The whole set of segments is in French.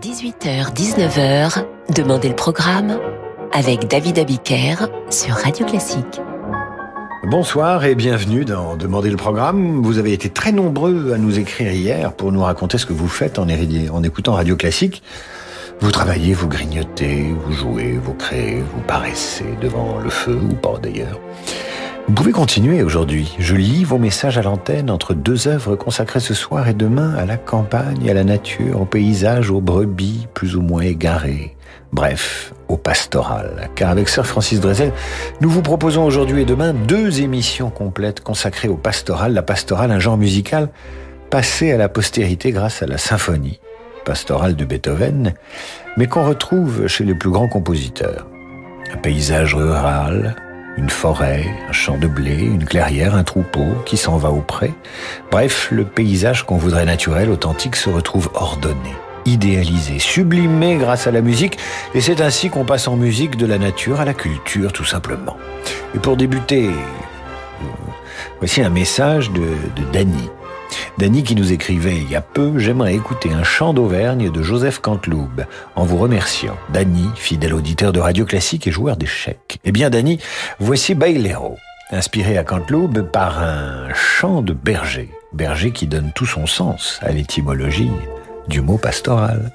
18h-19h, Demandez le programme avec David Abiker sur Radio Classique. Bonsoir et bienvenue dans Demandez le programme. Vous avez été très nombreux à nous écrire hier pour nous raconter ce que vous faites en, en écoutant Radio Classique. Vous travaillez, vous grignotez, vous jouez, vous créez, vous paraissez devant le feu, ou pas d'ailleurs. Vous pouvez continuer aujourd'hui. Je lis vos messages à l'antenne entre deux œuvres consacrées ce soir et demain à la campagne, à la nature, au paysage, aux brebis plus ou moins égarées. Bref, au pastoral. Car avec Sir Francis Drezel, nous vous proposons aujourd'hui et demain deux émissions complètes consacrées au pastoral. La pastorale, un genre musical passé à la postérité grâce à la symphonie pastorale de Beethoven, mais qu'on retrouve chez les plus grands compositeurs. Un paysage rural, une forêt, un champ de blé, une clairière, un troupeau qui s'en va au pré. Bref, le paysage qu'on voudrait naturel, authentique, se retrouve ordonné, idéalisé, sublimé grâce à la musique, et c'est ainsi qu'on passe en musique de la nature à la culture, tout simplement. Et pour débuter, voici un message de, de Danny. Danny qui nous écrivait il y a peu, j'aimerais écouter un chant d'Auvergne de Joseph Canteloube, en vous remerciant. Danny, fidèle auditeur de radio classique et joueur d'échecs. Eh bien Danny, voici Bailero, inspiré à Canteloube par un chant de berger. Berger qui donne tout son sens à l'étymologie du mot pastoral.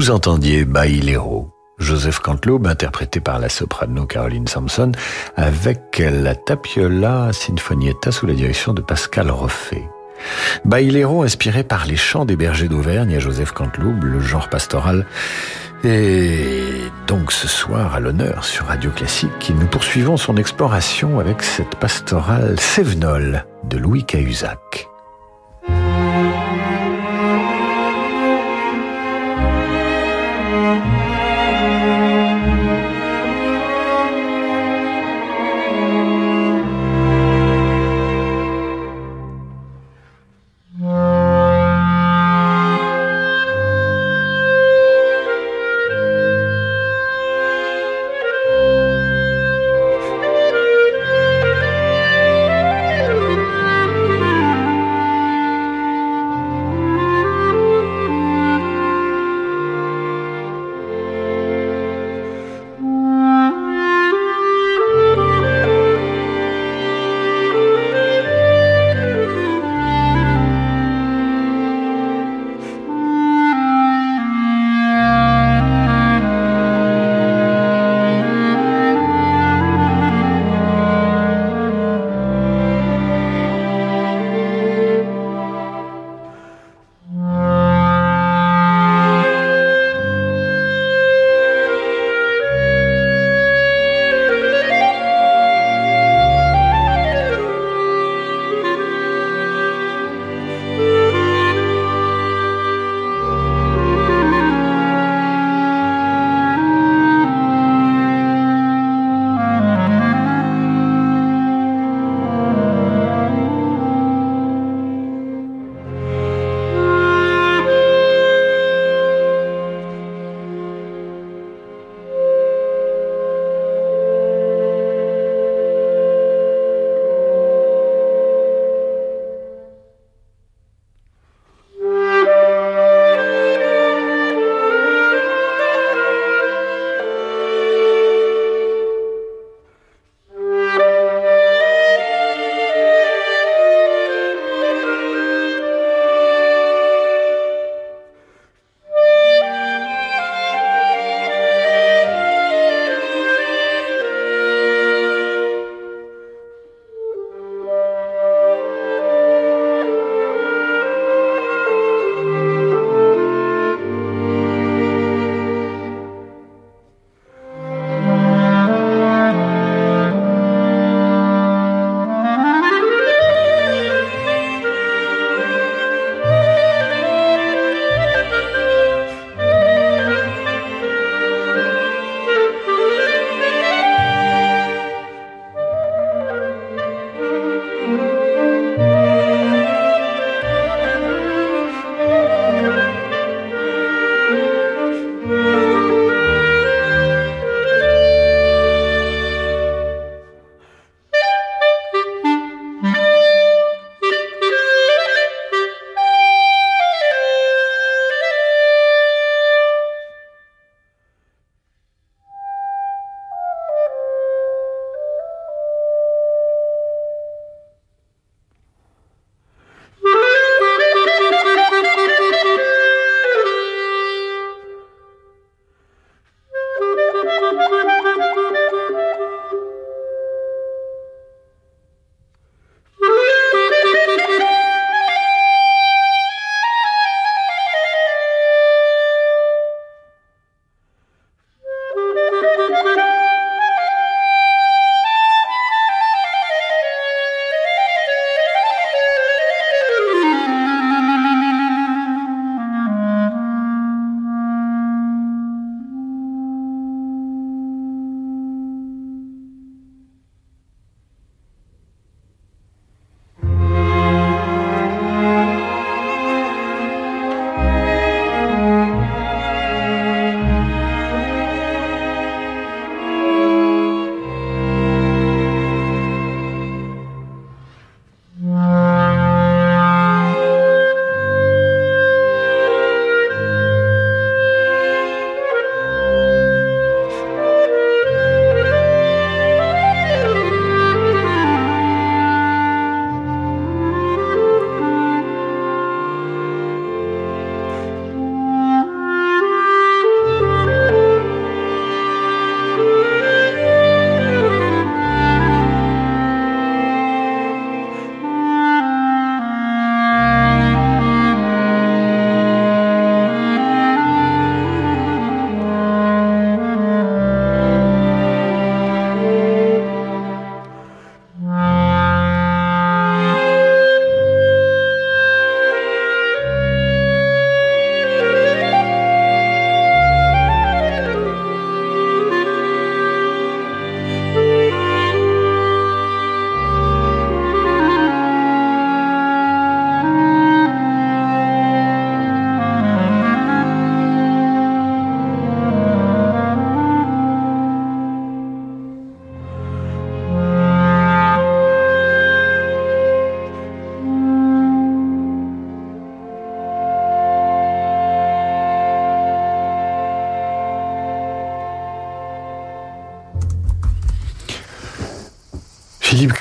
Vous entendiez Bailero, Joseph Canteloube, interprété par la soprano Caroline Sampson, avec la Tapiola Sinfonietta sous la direction de Pascal Roffet. Bailero, inspiré par les chants des bergers d'Auvergne à Joseph Canteloube, le genre pastoral, et donc ce soir à l'honneur sur Radio Classique, nous poursuivons son exploration avec cette pastorale Sévenol de Louis Cahuzac.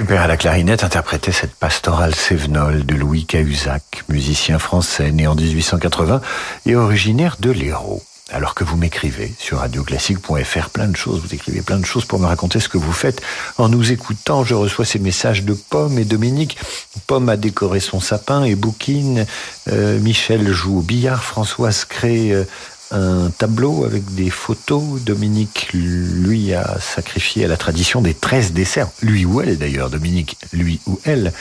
Père à la clarinette interprétait cette pastorale sévenole de Louis Cahuzac, musicien français né en 1880 et originaire de l'Hérault. Alors que vous m'écrivez sur radioclassique.fr plein de choses, vous écrivez plein de choses pour me raconter ce que vous faites. En nous écoutant, je reçois ces messages de Pomme et Dominique. Pomme a décoré son sapin et bouquine. Euh, Michel joue au billard. Françoise crée euh, un tableau avec des photos. Dominique, lui, a sacrifié à la tradition des 13 desserts. Lui ou elle, d'ailleurs, Dominique, lui ou elle,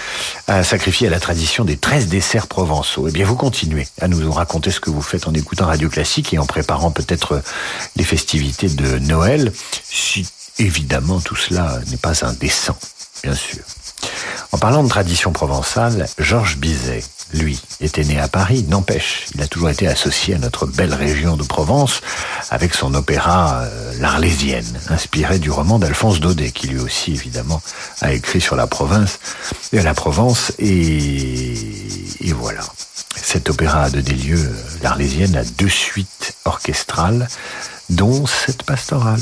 a sacrifié à la tradition des 13 desserts provençaux. Eh bien, vous continuez à nous raconter ce que vous faites en écoutant Radio Classique et en préparant peut-être les festivités de Noël, si évidemment tout cela n'est pas indécent, bien sûr. En parlant de tradition provençale, Georges Bizet, lui, était né à Paris, n'empêche, il a toujours été associé à notre belle région de Provence avec son opéra euh, L'Arlésienne, inspiré du roman d'Alphonse Daudet, qui lui aussi, évidemment, a écrit sur la province, et la Provence, et, voilà. Cet opéra de Délieu, euh, L'Arlésienne, a deux suites orchestrales, dont cette pastorale.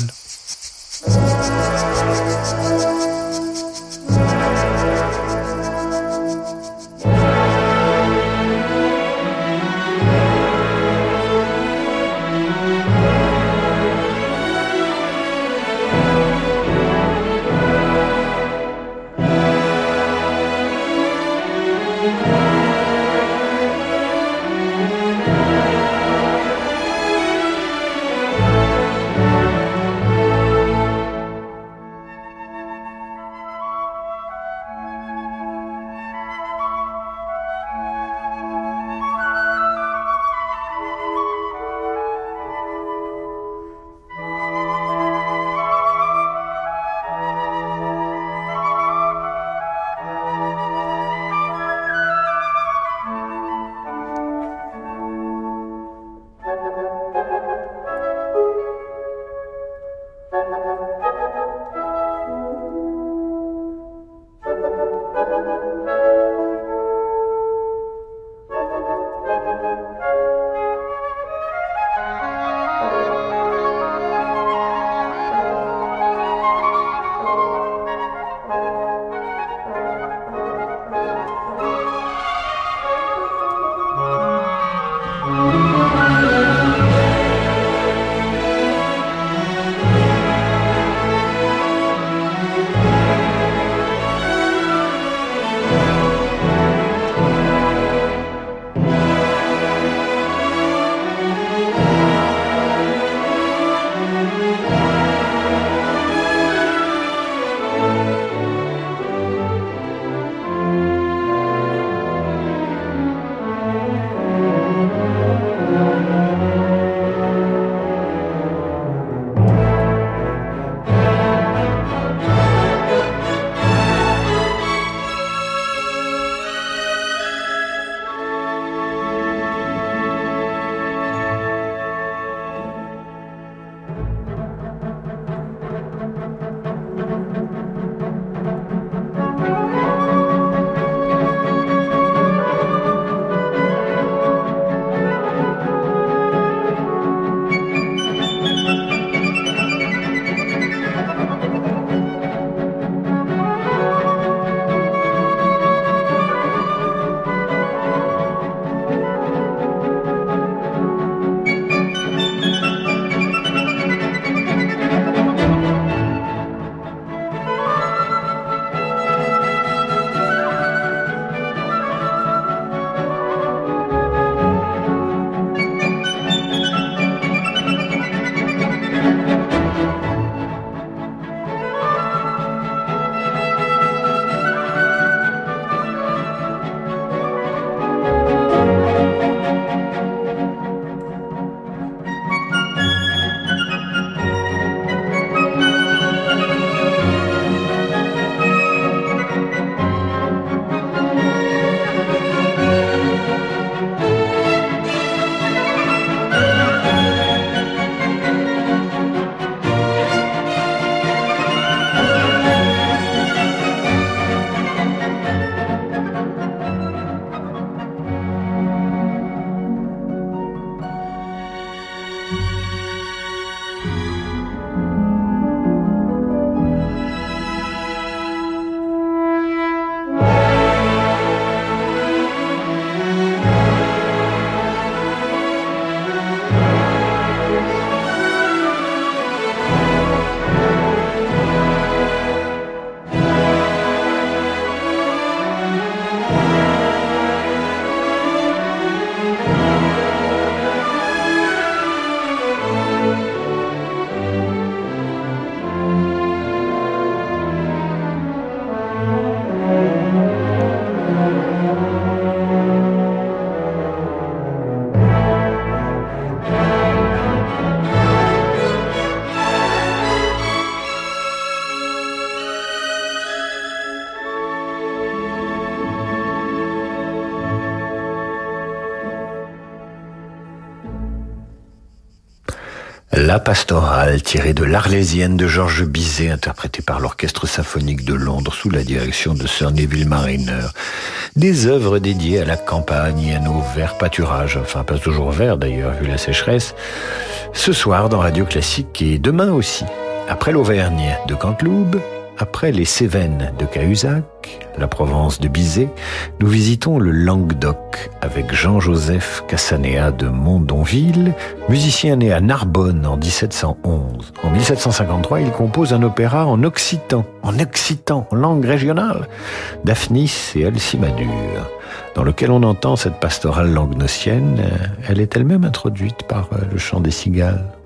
La pastorale, tirée de l'Arlésienne de Georges Bizet, interprétée par l'Orchestre symphonique de Londres sous la direction de Sir Neville Mariner. Des œuvres dédiées à la campagne et à nos verts pâturages, enfin pas toujours verts d'ailleurs vu la sécheresse, ce soir dans Radio Classique et demain aussi. Après l'Auvergne de Canteloube, après les Cévennes de Cahuzac, la Provence de Bizet, nous visitons le Languedoc avec Jean-Joseph Cassanéa de Mondonville, musicien né à Narbonne en 1711. En 1753, il compose un opéra en occitan, en occitan, langue régionale, Daphnis et Alcimadure, dans lequel on entend cette pastorale languenocienne. Elle est elle-même introduite par le chant des cigales.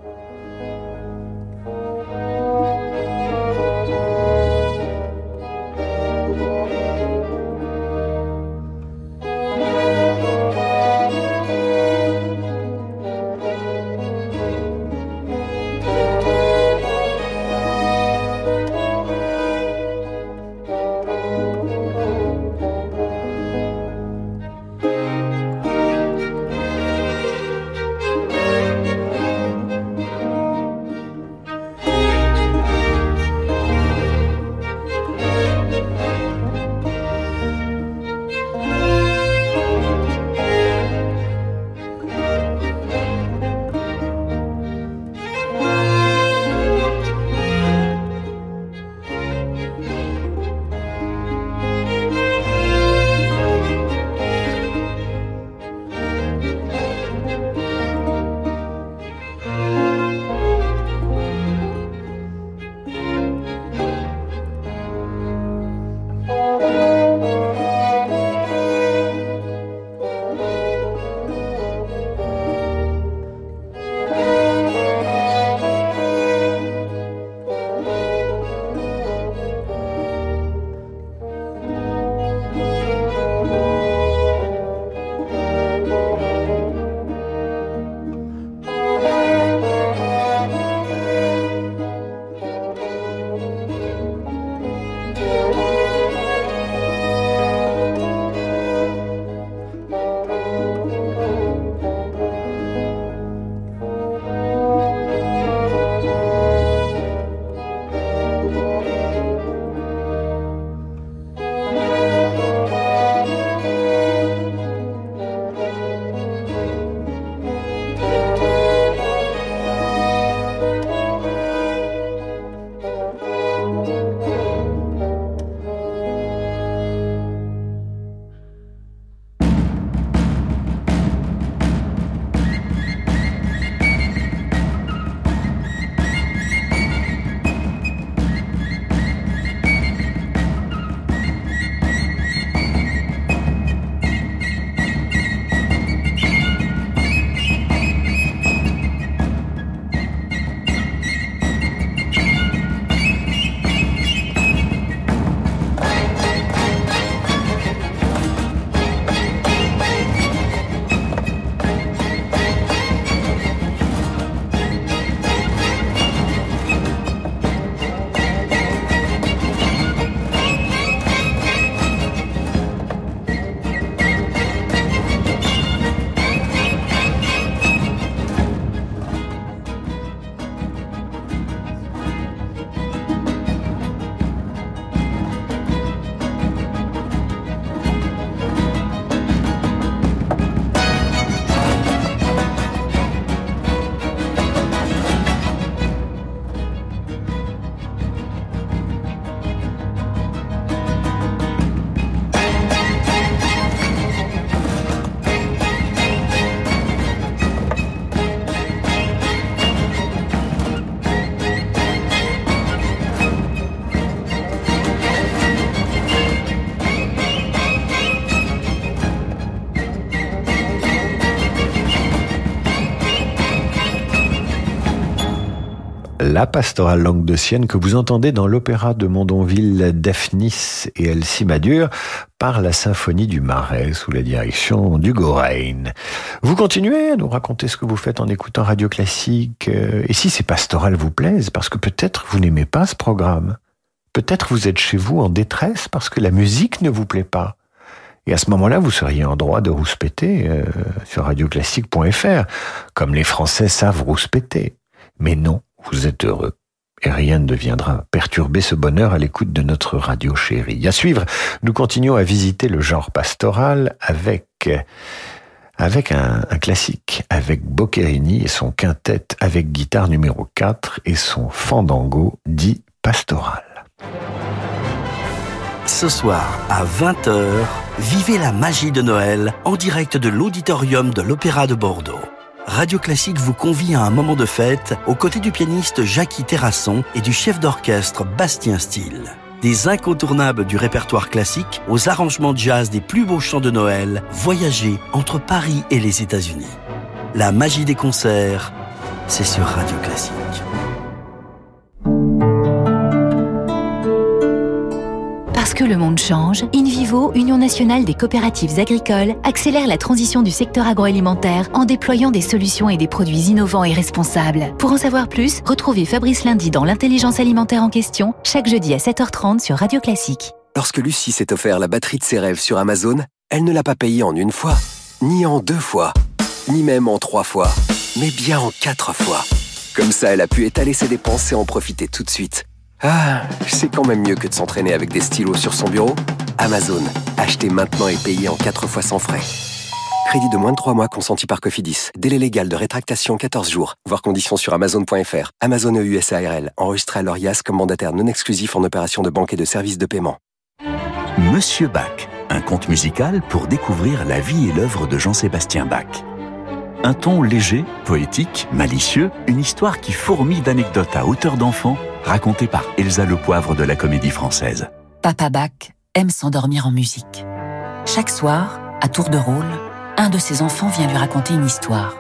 La pastorale langue de Sienne que vous entendez dans l'opéra de Mondonville Daphnis et Elsie Madure par la symphonie du Marais sous la direction du Gorein. Vous continuez à nous raconter ce que vous faites en écoutant Radio Classique euh, et si ces pastorales vous plaisent parce que peut-être vous n'aimez pas ce programme. Peut-être vous êtes chez vous en détresse parce que la musique ne vous plaît pas. Et à ce moment-là, vous seriez en droit de rouspéter euh, sur radioclassique.fr, comme les Français savent rouspéter. Mais non, vous êtes heureux. Et rien ne deviendra perturber ce bonheur à l'écoute de notre radio chérie. À suivre, nous continuons à visiter le genre pastoral avec, avec un, un classique, avec Boccherini et son quintet avec guitare numéro 4 et son fandango dit pastoral. Ce soir, à 20h, vivez la magie de Noël en direct de l'auditorium de l'Opéra de Bordeaux. Radio Classique vous convie à un moment de fête aux côtés du pianiste Jackie Terrasson et du chef d'orchestre Bastien Steele. Des incontournables du répertoire classique aux arrangements de jazz des plus beaux chants de Noël, voyagez entre Paris et les États-Unis. La magie des concerts, c'est sur Radio Classique. Parce que le monde change, InVivo, Union nationale des coopératives agricoles, accélère la transition du secteur agroalimentaire en déployant des solutions et des produits innovants et responsables. Pour en savoir plus, retrouvez Fabrice Lundi dans l'intelligence alimentaire en question, chaque jeudi à 7h30 sur Radio Classique. Lorsque Lucie s'est offert la batterie de ses rêves sur Amazon, elle ne l'a pas payée en une fois, ni en deux fois, ni même en trois fois, mais bien en quatre fois. Comme ça, elle a pu étaler ses dépenses et en profiter tout de suite. Ah, c'est quand même mieux que de s'entraîner avec des stylos sur son bureau. Amazon, achetez maintenant et payez en 4 fois sans frais. Crédit de moins de 3 mois consenti par Cofidis. Délai légal de rétractation 14 jours. Voir conditions sur amazon.fr. Amazon EU SARL. Enregistré à l'ORIAS comme mandataire non exclusif en opération de banque et de services de paiement. Monsieur Bach, un conte musical pour découvrir la vie et l'œuvre de Jean-Sébastien Bach. Un ton léger, poétique, malicieux, une histoire qui fourmille d'anecdotes à hauteur d'enfant, racontée par Elsa Le Poivre de la Comédie Française. Papa Bach aime s'endormir en musique. Chaque soir, à tour de rôle, un de ses enfants vient lui raconter une histoire.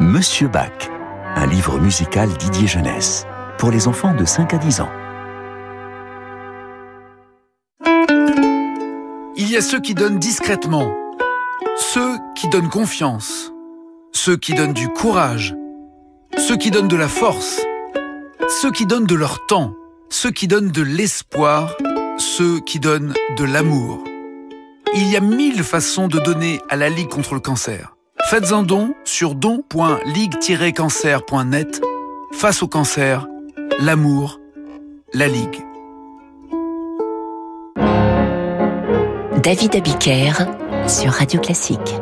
Monsieur Bach, un livre musical Didier Jeunesse, pour les enfants de 5 à 10 ans. Il y a ceux qui donnent discrètement, ceux qui donnent confiance, ceux qui donnent du courage, ceux qui donnent de la force, ceux qui donnent de leur temps, ceux qui donnent de l'espoir, ceux qui donnent de l'amour. Il y a mille façons de donner à la Ligue contre le cancer. Faites un don sur don.ligue-cancer.net. Face au cancer, l'amour, la Ligue. David Abiker sur Radio Classique.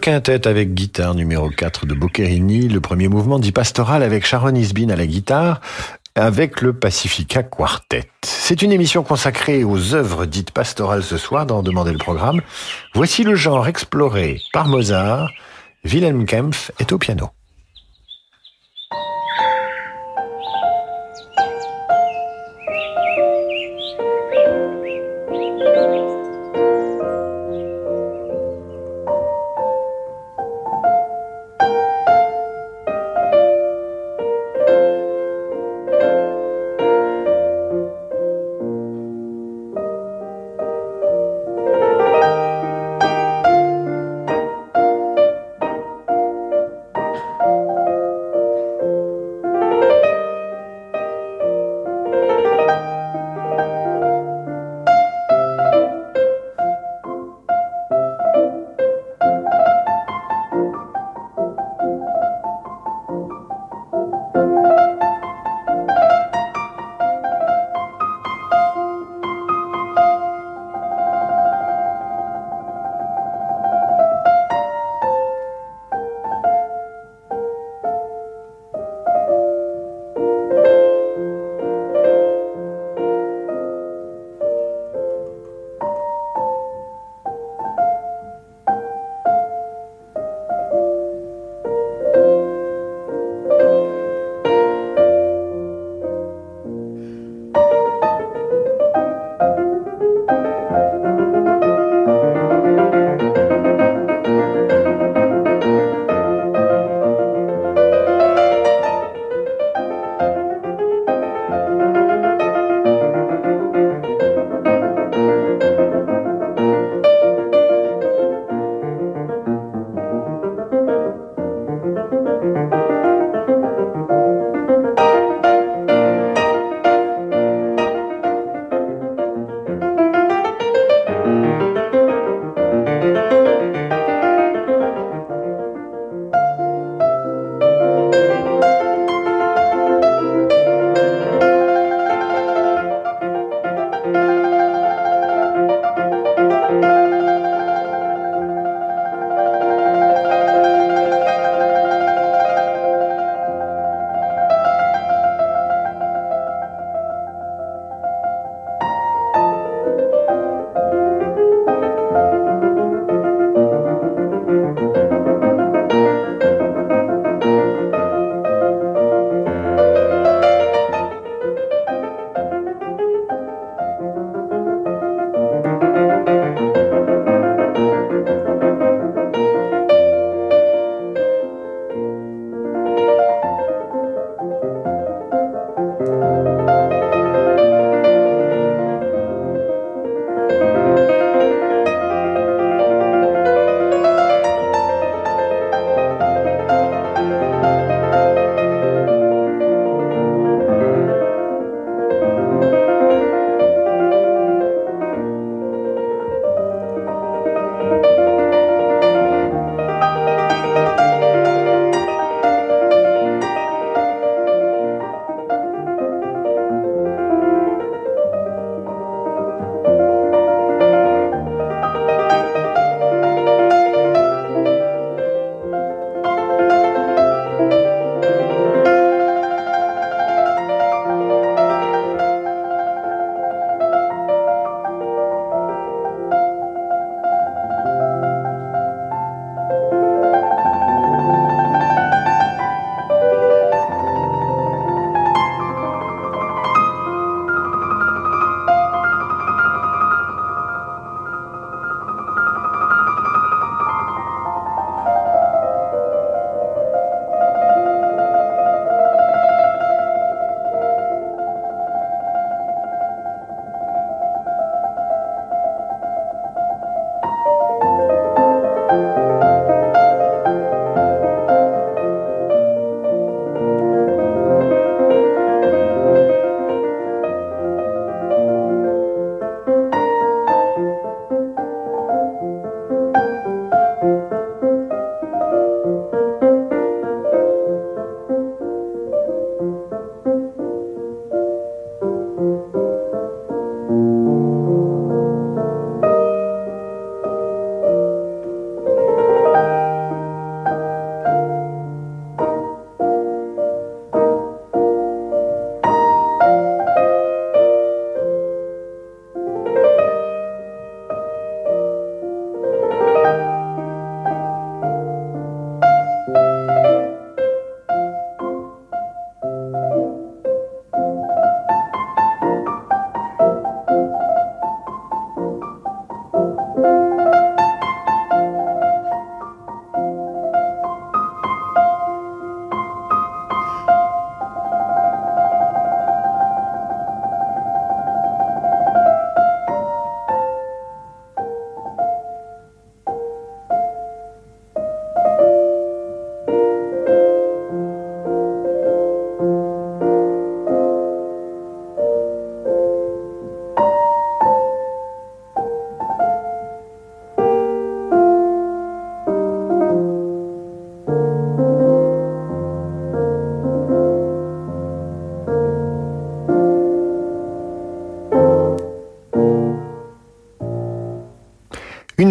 Quintet avec guitare numéro 4 de Boccherini, le premier mouvement dit pastoral avec Sharon Isbin à la guitare, avec le Pacifica Quartet. C'est une émission consacrée aux œuvres dites pastorales ce soir dans Demander le programme. Voici le genre exploré par Mozart. Wilhelm Kempf est au piano.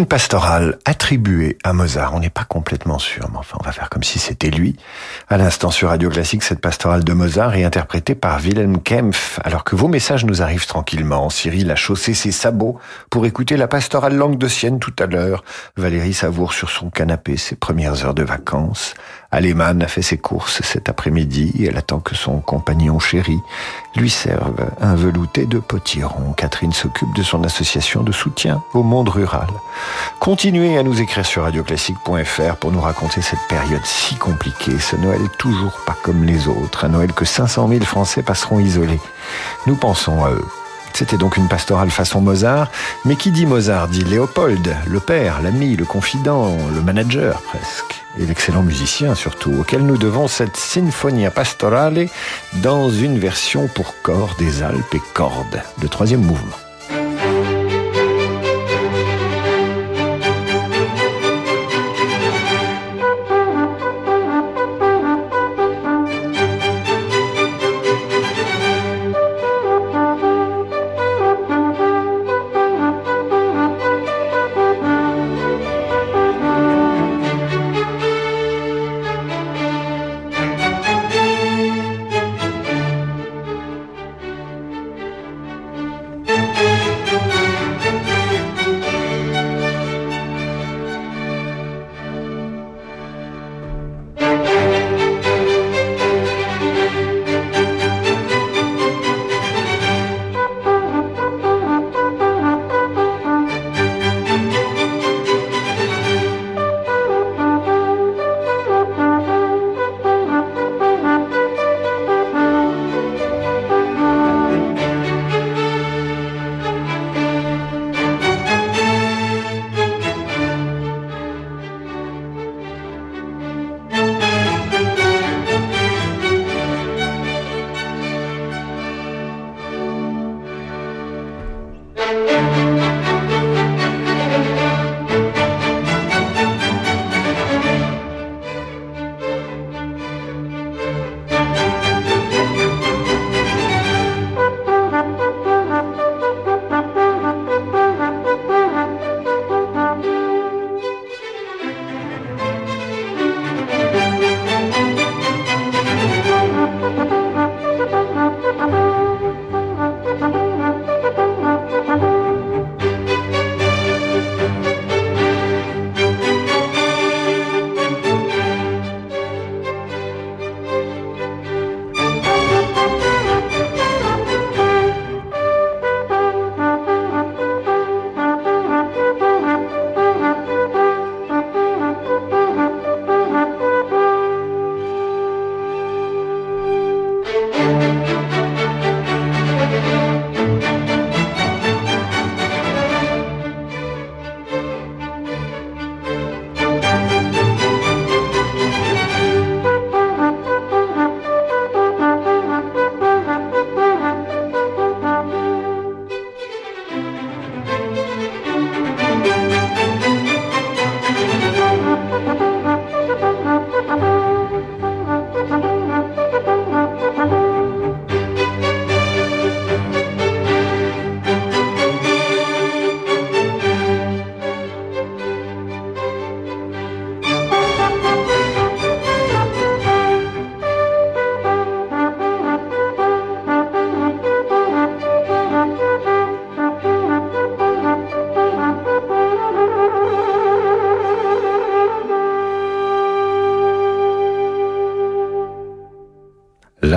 Une pastorale attribuée à Mozart. On n'est pas complètement sûr, mais enfin, on va faire comme si c'était lui. À l'instant sur Radio Classique, cette pastorale de Mozart est interprétée par Wilhelm Kempf. Alors que vos messages nous arrivent tranquillement, Cyril a chaussé ses sabots pour écouter la pastorale langue de Sienne tout à l'heure. Valérie savoure sur son canapé ses premières heures de vacances. Aleman a fait ses courses cet après-midi. Elle attend que son compagnon chéri lui serve un velouté de potiron. Catherine s'occupe de son association de soutien au monde rural. Continuez à nous écrire sur radioclassique.fr pour nous raconter cette période si compliquée, ce Noël toujours pas comme les autres, un Noël que 500 000 Français passeront isolés. Nous pensons à eux. C'était donc une pastorale façon Mozart, mais qui dit Mozart dit Léopold, le père, l'ami, le confident, le manager presque, et l'excellent musicien surtout, auquel nous devons cette Sinfonia Pastorale dans une version pour corps des Alpes et cordes, le troisième mouvement.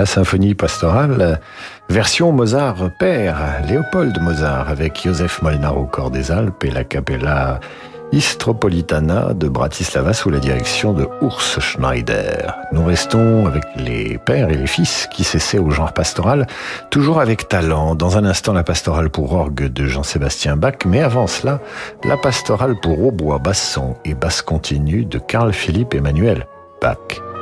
Symphonie pastorale, version Mozart père, Léopold Mozart, avec Joseph Molnar au corps des Alpes et la Capella Istropolitana de Bratislava sous la direction de Urs Schneider. Nous restons avec les pères et les fils qui s'essaient au genre pastoral, toujours avec talent. Dans un instant, la pastorale pour orgue de Jean-Sébastien Bach, mais avant cela, la pastorale pour hautbois, basson et basse continue de Carl Philippe Emmanuel Bach.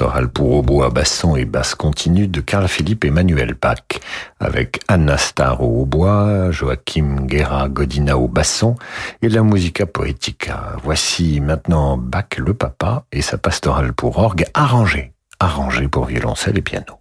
Pastorale pour hautbois, basson et basse continue de Carl Philippe Emmanuel Bach, avec Anna Starr au hautbois, Joachim Guerra Godina au basson et la musica poetica. Voici maintenant Bach le papa et sa pastorale pour orgue arrangée, arrangée pour violoncelle et piano.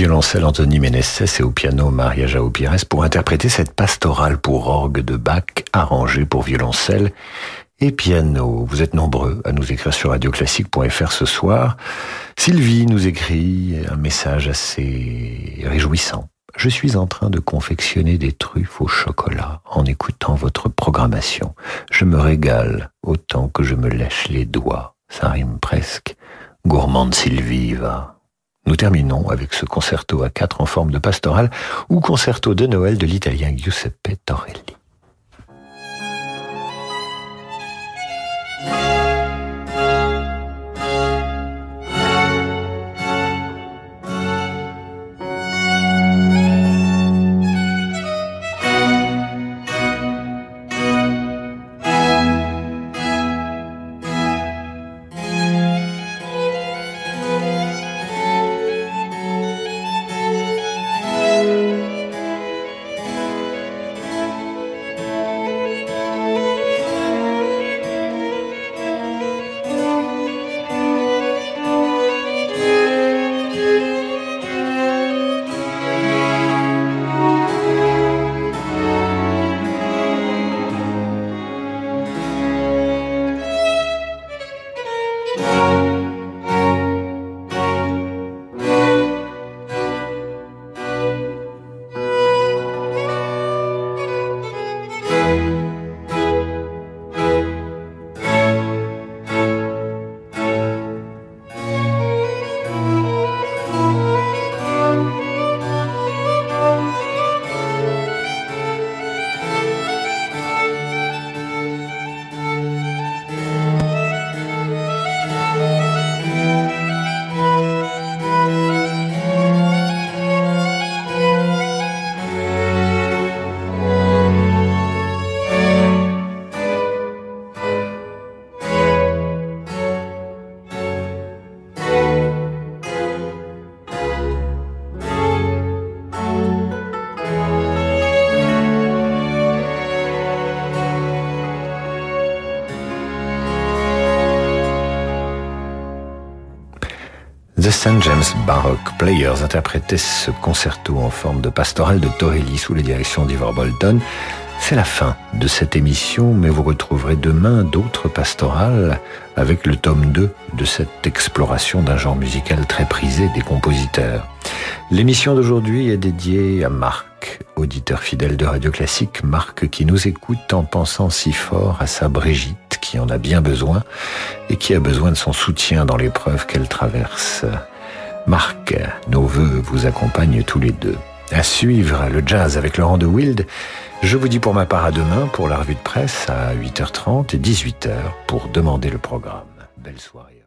Violoncelle Anthony Ménès et au piano Maria Jao Pires pour interpréter cette pastorale pour orgue de Bach arrangée pour violoncelle et piano. Vous êtes nombreux à nous écrire sur radioclassique.fr ce soir. Sylvie nous écrit un message assez réjouissant. Je suis en train de confectionner des truffes au chocolat en écoutant votre programmation. Je me régale autant que je me lèche les doigts. Ça rime presque. Gourmande Sylvie va. Nous terminons avec ce concerto à quatre en forme de pastorale ou concerto de Noël de l'italien Giuseppe Torelli. St. James Baroque Players interprétaient ce concerto en forme de pastorale de Torelli sous la direction d'Ivor Bolton. C'est la fin de cette émission, mais vous retrouverez demain d'autres pastorales avec le tome 2 de cette exploration d'un genre musical très prisé des compositeurs. L'émission d'aujourd'hui est dédiée à Marc, auditeur fidèle de Radio Classique, Marc qui nous écoute en pensant si fort à sa Brigitte qui en a bien besoin et qui a besoin de son soutien dans l'épreuve qu'elle traverse. Marc, nos voeux vous accompagnent tous les deux. À suivre le jazz avec Laurent de Wild. Je vous dis pour ma part à demain pour la revue de presse à 8h30 et 18h pour demander le programme. Belle soirée.